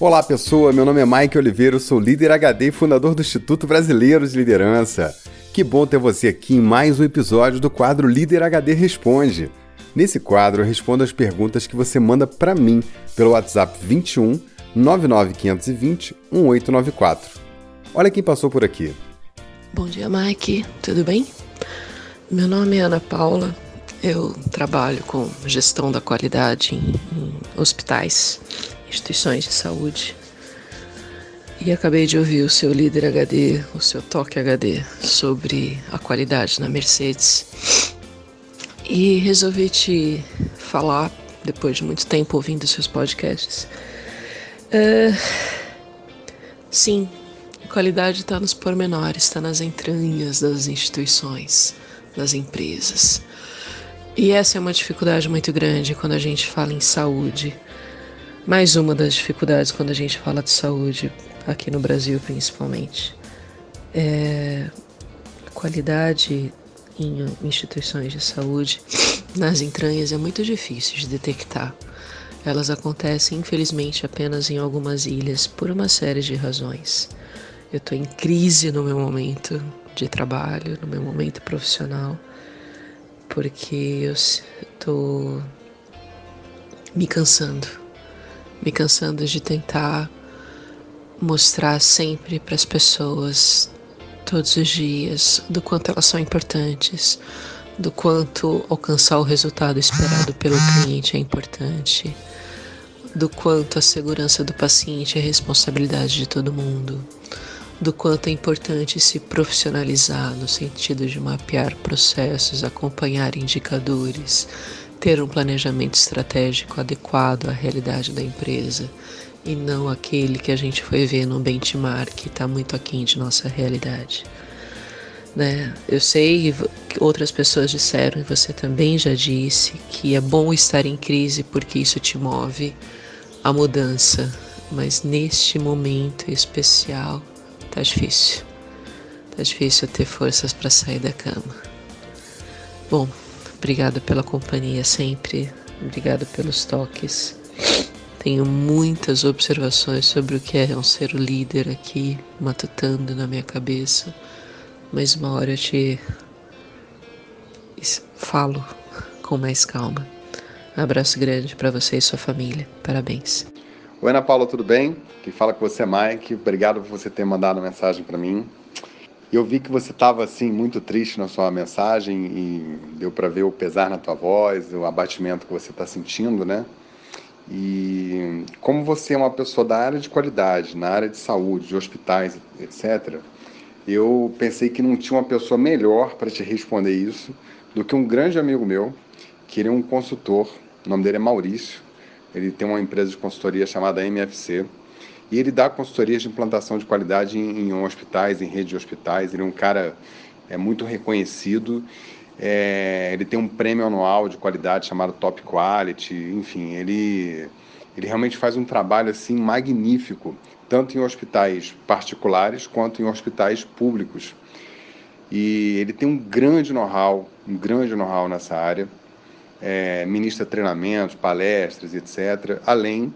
Olá pessoa, meu nome é Mike Oliveira, sou líder HD e fundador do Instituto Brasileiro de Liderança. Que bom ter você aqui em mais um episódio do quadro Líder HD Responde. Nesse quadro eu respondo as perguntas que você manda para mim pelo WhatsApp 21 99520 1894. Olha quem passou por aqui. Bom dia, Mike. Tudo bem? Meu nome é Ana Paula. Eu trabalho com gestão da qualidade em hospitais, instituições de saúde. E acabei de ouvir o seu líder HD, o seu toque HD, sobre a qualidade na Mercedes. E resolvi te falar, depois de muito tempo ouvindo seus podcasts. Uh, sim, a qualidade está nos pormenores, está nas entranhas das instituições, das empresas. E essa é uma dificuldade muito grande quando a gente fala em saúde. Mais uma das dificuldades quando a gente fala de saúde, aqui no Brasil principalmente. É a qualidade em instituições de saúde nas entranhas é muito difícil de detectar. Elas acontecem, infelizmente, apenas em algumas ilhas por uma série de razões. Eu estou em crise no meu momento de trabalho, no meu momento profissional porque eu estou me cansando, me cansando de tentar mostrar sempre para as pessoas, todos os dias, do quanto elas são importantes, do quanto alcançar o resultado esperado pelo cliente é importante, do quanto a segurança do paciente é responsabilidade de todo mundo do quanto é importante se profissionalizar no sentido de mapear processos, acompanhar indicadores, ter um planejamento estratégico adequado à realidade da empresa e não aquele que a gente foi ver no benchmark que está muito aquém de nossa realidade. Né? Eu sei que outras pessoas disseram e você também já disse que é bom estar em crise porque isso te move a mudança, mas neste momento especial Tá difícil. Tá difícil ter forças para sair da cama. Bom, obrigada pela companhia sempre. Obrigada pelos toques. Tenho muitas observações sobre o que é um ser líder aqui, matutando na minha cabeça. Mas uma hora eu te falo com mais calma. Um abraço grande para você e sua família. Parabéns. Oi, Ana Paula, tudo bem? Quem fala com você é Mike. Obrigado por você ter mandado mensagem para mim. Eu vi que você estava assim muito triste na sua mensagem e deu para ver o pesar na tua voz, o abatimento que você está sentindo, né? E como você é uma pessoa da área de qualidade, na área de saúde, de hospitais, etc., eu pensei que não tinha uma pessoa melhor para te responder isso do que um grande amigo meu, que ele é um consultor, o nome dele é Maurício, ele tem uma empresa de consultoria chamada MFC e ele dá consultorias de implantação de qualidade em, em hospitais, em rede de hospitais. Ele é um cara é muito reconhecido. É, ele tem um prêmio anual de qualidade chamado Top Quality. Enfim, ele ele realmente faz um trabalho assim magnífico, tanto em hospitais particulares quanto em hospitais públicos. E ele tem um grande know-how, um grande know-how nessa área é, ministra treinamentos, palestras, etc., além,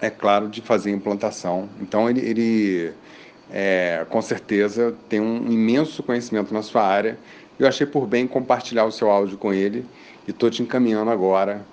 é claro, de fazer implantação. Então, ele, ele é, com certeza tem um imenso conhecimento na sua área. Eu achei por bem compartilhar o seu áudio com ele e estou te encaminhando agora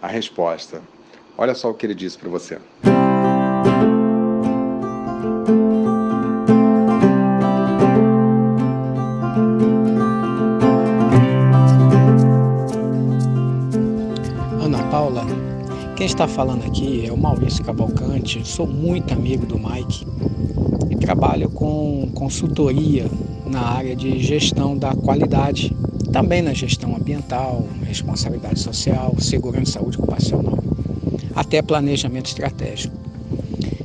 a resposta. Olha só o que ele disse para você. Quem está falando aqui é o Maurício Cavalcante, sou muito amigo do Mike e trabalho com consultoria na área de gestão da qualidade, também na gestão ambiental, responsabilidade social, segurança e saúde ocupacional, até planejamento estratégico.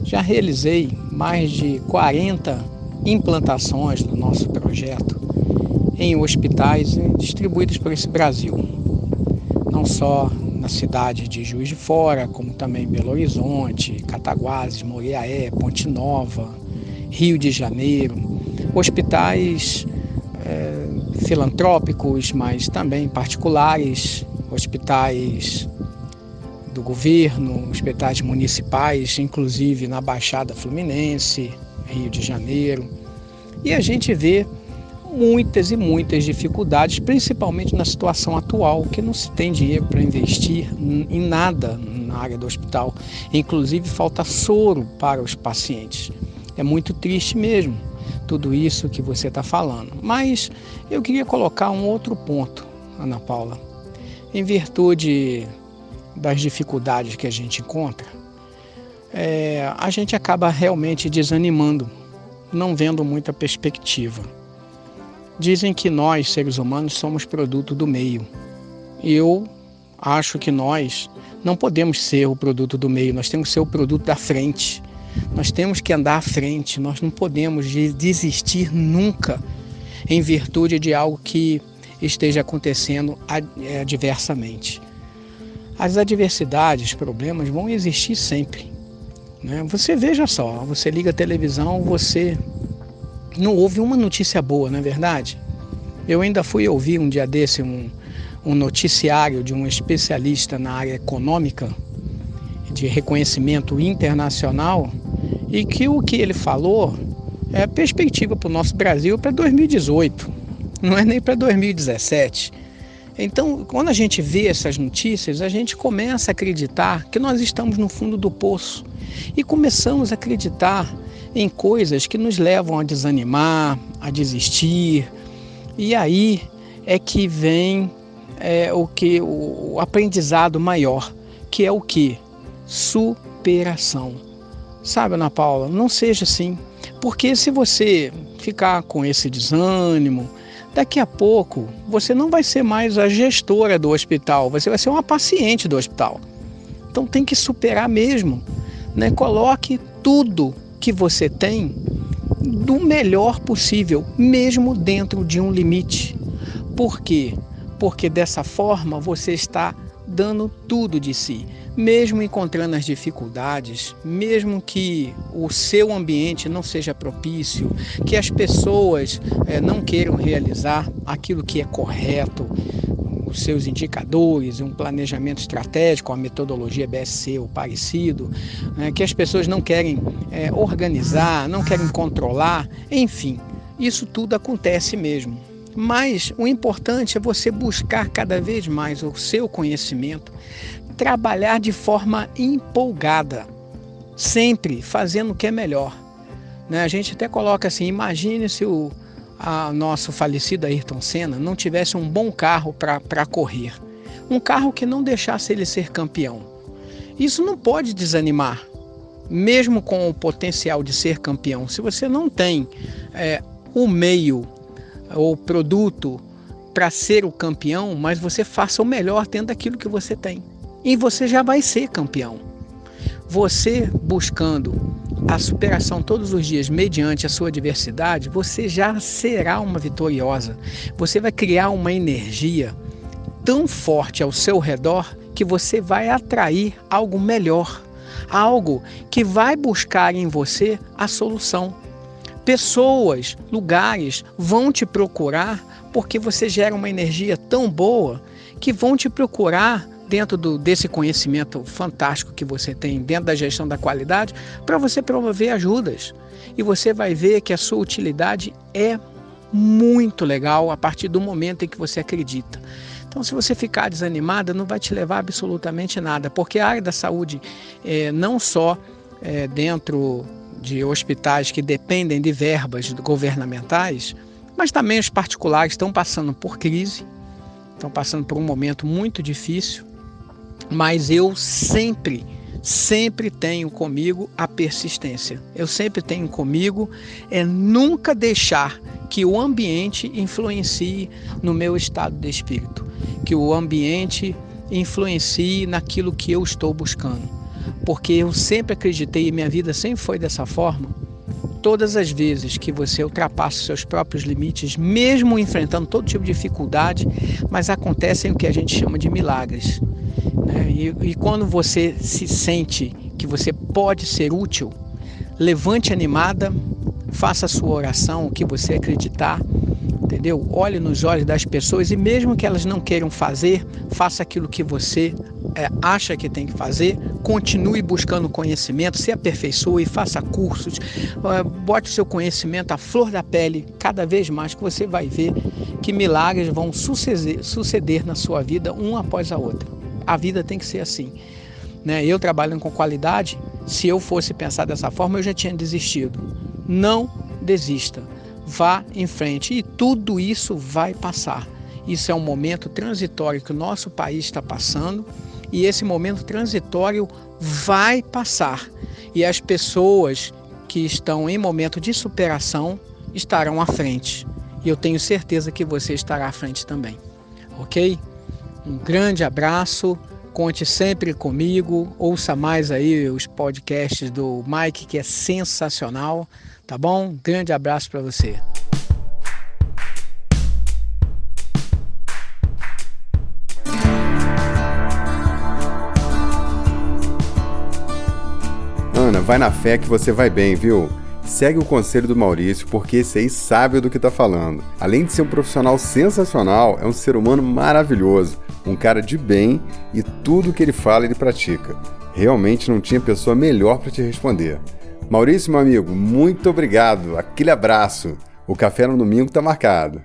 Já realizei mais de 40 implantações do nosso projeto em hospitais distribuídos por esse Brasil, não só na cidade de Juiz de Fora, como também Belo Horizonte, Cataguases, Moriaé, Ponte Nova, Rio de Janeiro, hospitais é, filantrópicos, mas também particulares, hospitais do governo, hospitais municipais, inclusive na Baixada Fluminense, Rio de Janeiro. E a gente vê muitas e muitas dificuldades, principalmente na situação atual, que não se tem dinheiro para investir em nada na área do hospital. Inclusive, falta soro para os pacientes. É muito triste mesmo tudo isso que você está falando. Mas eu queria colocar um outro ponto, Ana Paula. Em virtude das dificuldades que a gente encontra, é, a gente acaba realmente desanimando, não vendo muita perspectiva. Dizem que nós, seres humanos, somos produto do meio. Eu acho que nós não podemos ser o produto do meio, nós temos que ser o produto da frente. Nós temos que andar à frente, nós não podemos desistir nunca em virtude de algo que esteja acontecendo adversamente. As adversidades, problemas vão existir sempre. Né? Você veja só, você liga a televisão, você não houve uma notícia boa, não é verdade? Eu ainda fui ouvir um dia desse um, um noticiário de um especialista na área econômica, de reconhecimento internacional, e que o que ele falou é perspectiva para o nosso Brasil para 2018, não é nem para 2017. Então, quando a gente vê essas notícias, a gente começa a acreditar que nós estamos no fundo do poço e começamos a acreditar em coisas que nos levam a desanimar, a desistir. E aí é que vem é, o que o aprendizado maior, que é o que superação. Sabe, Ana Paula, não seja assim, porque se você ficar com esse desânimo, daqui a pouco você não vai ser mais a gestora do hospital, você vai ser uma paciente do hospital. Então tem que superar mesmo, né? Coloque tudo que você tem do melhor possível, mesmo dentro de um limite. Por quê? Porque dessa forma você está dando tudo de si, mesmo encontrando as dificuldades, mesmo que o seu ambiente não seja propício, que as pessoas é, não queiram realizar aquilo que é correto, os seus indicadores, um planejamento estratégico, a metodologia BSC ou parecido, né, que as pessoas não querem é, organizar, não querem controlar, enfim, isso tudo acontece mesmo. Mas o importante é você buscar cada vez mais o seu conhecimento, trabalhar de forma empolgada, sempre fazendo o que é melhor. Né? A gente até coloca assim: imagine se o a nosso falecido Ayrton Senna não tivesse um bom carro para correr, um carro que não deixasse ele ser campeão. Isso não pode desanimar, mesmo com o potencial de ser campeão. Se você não tem é, o meio ou produto para ser o campeão, mas você faça o melhor tendo aquilo que você tem. E você já vai ser campeão. Você buscando a superação todos os dias mediante a sua diversidade, você já será uma vitoriosa. Você vai criar uma energia tão forte ao seu redor que você vai atrair algo melhor, algo que vai buscar em você a solução. Pessoas, lugares vão te procurar porque você gera uma energia tão boa que vão te procurar dentro do, desse conhecimento fantástico que você tem dentro da gestão da qualidade, para você promover ajudas. E você vai ver que a sua utilidade é muito legal a partir do momento em que você acredita. Então, se você ficar desanimada, não vai te levar absolutamente nada, porque a área da saúde, é, não só é, dentro de hospitais que dependem de verbas governamentais, mas também os particulares estão passando por crise, estão passando por um momento muito difícil mas eu sempre, sempre tenho comigo a persistência. Eu sempre tenho comigo é nunca deixar que o ambiente influencie no meu estado de espírito, que o ambiente influencie naquilo que eu estou buscando. Porque eu sempre acreditei e minha vida sempre foi dessa forma. Todas as vezes que você ultrapassa seus próprios limites, mesmo enfrentando todo tipo de dificuldade, mas acontecem o que a gente chama de milagres. E, e quando você se sente que você pode ser útil, levante animada, faça a sua oração, o que você acreditar, entendeu? Olhe nos olhos das pessoas e mesmo que elas não queiram fazer, faça aquilo que você é, acha que tem que fazer, continue buscando conhecimento, se aperfeiçoe, faça cursos, é, bote o seu conhecimento à flor da pele cada vez mais que você vai ver que milagres vão suceder, suceder na sua vida um após a outra. A vida tem que ser assim. Né? Eu trabalhando com qualidade, se eu fosse pensar dessa forma, eu já tinha desistido. Não desista. Vá em frente e tudo isso vai passar. Isso é um momento transitório que o nosso país está passando e esse momento transitório vai passar. E as pessoas que estão em momento de superação estarão à frente. E eu tenho certeza que você estará à frente também. Ok? Um grande abraço. Conte sempre comigo. Ouça mais aí os podcasts do Mike, que é sensacional. Tá bom? Um grande abraço para você. Ana, vai na fé que você vai bem, viu? Segue o conselho do Maurício, porque esse aí sabe do que tá falando. Além de ser um profissional sensacional, é um ser humano maravilhoso, um cara de bem e tudo que ele fala ele pratica. Realmente não tinha pessoa melhor para te responder. Maurício, meu amigo, muito obrigado. Aquele abraço. O café no domingo tá marcado.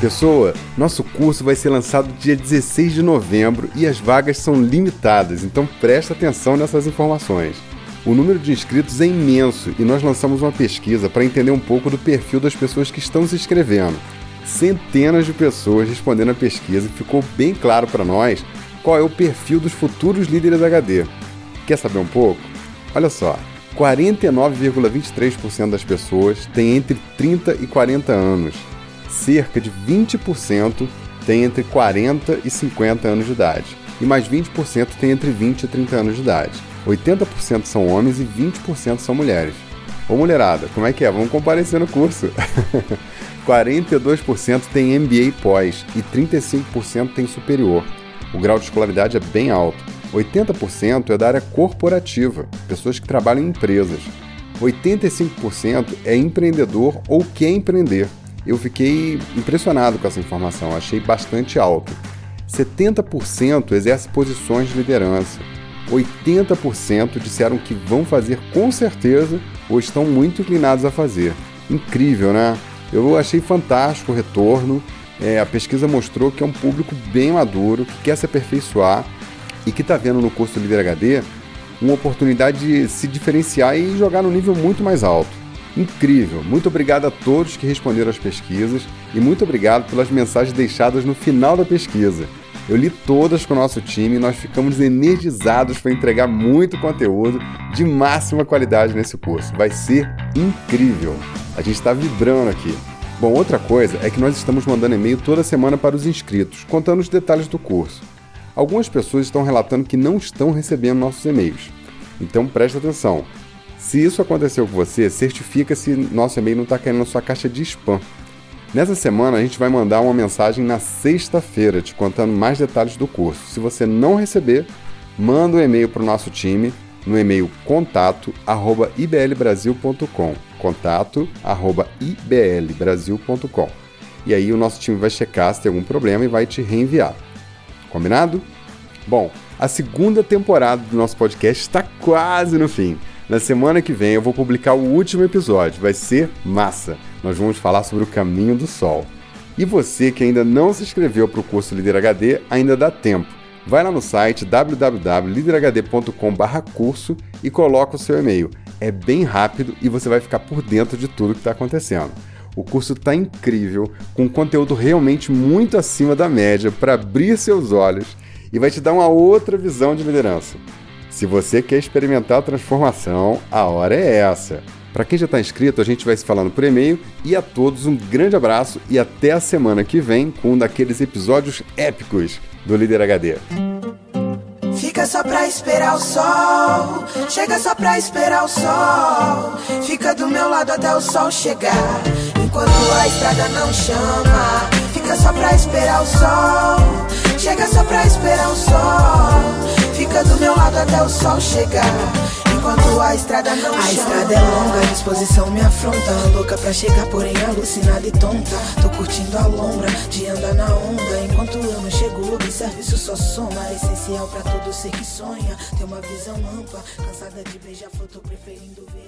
Pessoa, nosso curso vai ser lançado dia 16 de novembro e as vagas são limitadas, então presta atenção nessas informações. O número de inscritos é imenso e nós lançamos uma pesquisa para entender um pouco do perfil das pessoas que estão se inscrevendo. Centenas de pessoas respondendo a pesquisa e ficou bem claro para nós qual é o perfil dos futuros líderes HD. Quer saber um pouco? Olha só, 49,23% das pessoas têm entre 30 e 40 anos cerca de 20% tem entre 40 e 50 anos de idade, e mais 20% tem entre 20 e 30 anos de idade. 80% são homens e 20% são mulheres. Ô mulherada, como é que é? Vamos comparecer no curso. 42% tem MBA pós e 35% tem superior. O grau de escolaridade é bem alto. 80% é da área corporativa, pessoas que trabalham em empresas. 85% é empreendedor ou quer empreender eu fiquei impressionado com essa informação, achei bastante alto. 70% exerce posições de liderança. 80% disseram que vão fazer com certeza ou estão muito inclinados a fazer. Incrível, né? Eu achei fantástico o retorno. É, a pesquisa mostrou que é um público bem maduro, que quer se aperfeiçoar e que está vendo no curso Líder HD uma oportunidade de se diferenciar e jogar no nível muito mais alto. Incrível! Muito obrigado a todos que responderam às pesquisas e muito obrigado pelas mensagens deixadas no final da pesquisa. Eu li todas com o nosso time e nós ficamos energizados para entregar muito conteúdo de máxima qualidade nesse curso. Vai ser incrível! A gente está vibrando aqui. Bom, outra coisa é que nós estamos mandando e-mail toda semana para os inscritos, contando os detalhes do curso. Algumas pessoas estão relatando que não estão recebendo nossos e-mails. Então preste atenção. Se isso aconteceu com você, certifica se nosso e-mail não está caindo na sua caixa de spam. Nessa semana a gente vai mandar uma mensagem na sexta-feira te contando mais detalhes do curso. Se você não receber, manda um e-mail para o nosso time no e-mail contato@iblbrasil.com. contato@iblbrasil.com. E aí o nosso time vai checar se tem algum problema e vai te reenviar. Combinado? Bom, a segunda temporada do nosso podcast está quase no fim. Na semana que vem eu vou publicar o último episódio, vai ser massa. Nós vamos falar sobre o caminho do sol. E você que ainda não se inscreveu para o curso Líder HD, ainda dá tempo. Vai lá no site www.liderhd.com/curso e coloca o seu e-mail. É bem rápido e você vai ficar por dentro de tudo que está acontecendo. O curso está incrível, com conteúdo realmente muito acima da média para abrir seus olhos e vai te dar uma outra visão de liderança. Se você quer experimentar a transformação, a hora é essa. Para quem já está inscrito, a gente vai se falando por e-mail e a todos um grande abraço e até a semana que vem com um daqueles episódios épicos do Líder HD. Fica só pra esperar o sol, chega só pra esperar o sol. Fica do meu lado até o sol chegar, enquanto a estrada não chama. Fica só pra esperar o sol, chega só pra esperar o sol. Fica do meu lado até o sol chegar. Enquanto a estrada não A chama. estrada é longa, a disposição me afronta. Louca pra chegar, porém alucinada e tonta. Tô curtindo a lombra de andar na onda. Enquanto eu não chego, observe isso só soma. É Essencial pra todo ser que sonha. Ter uma visão ampla, cansada de beijar flor Tô preferindo ver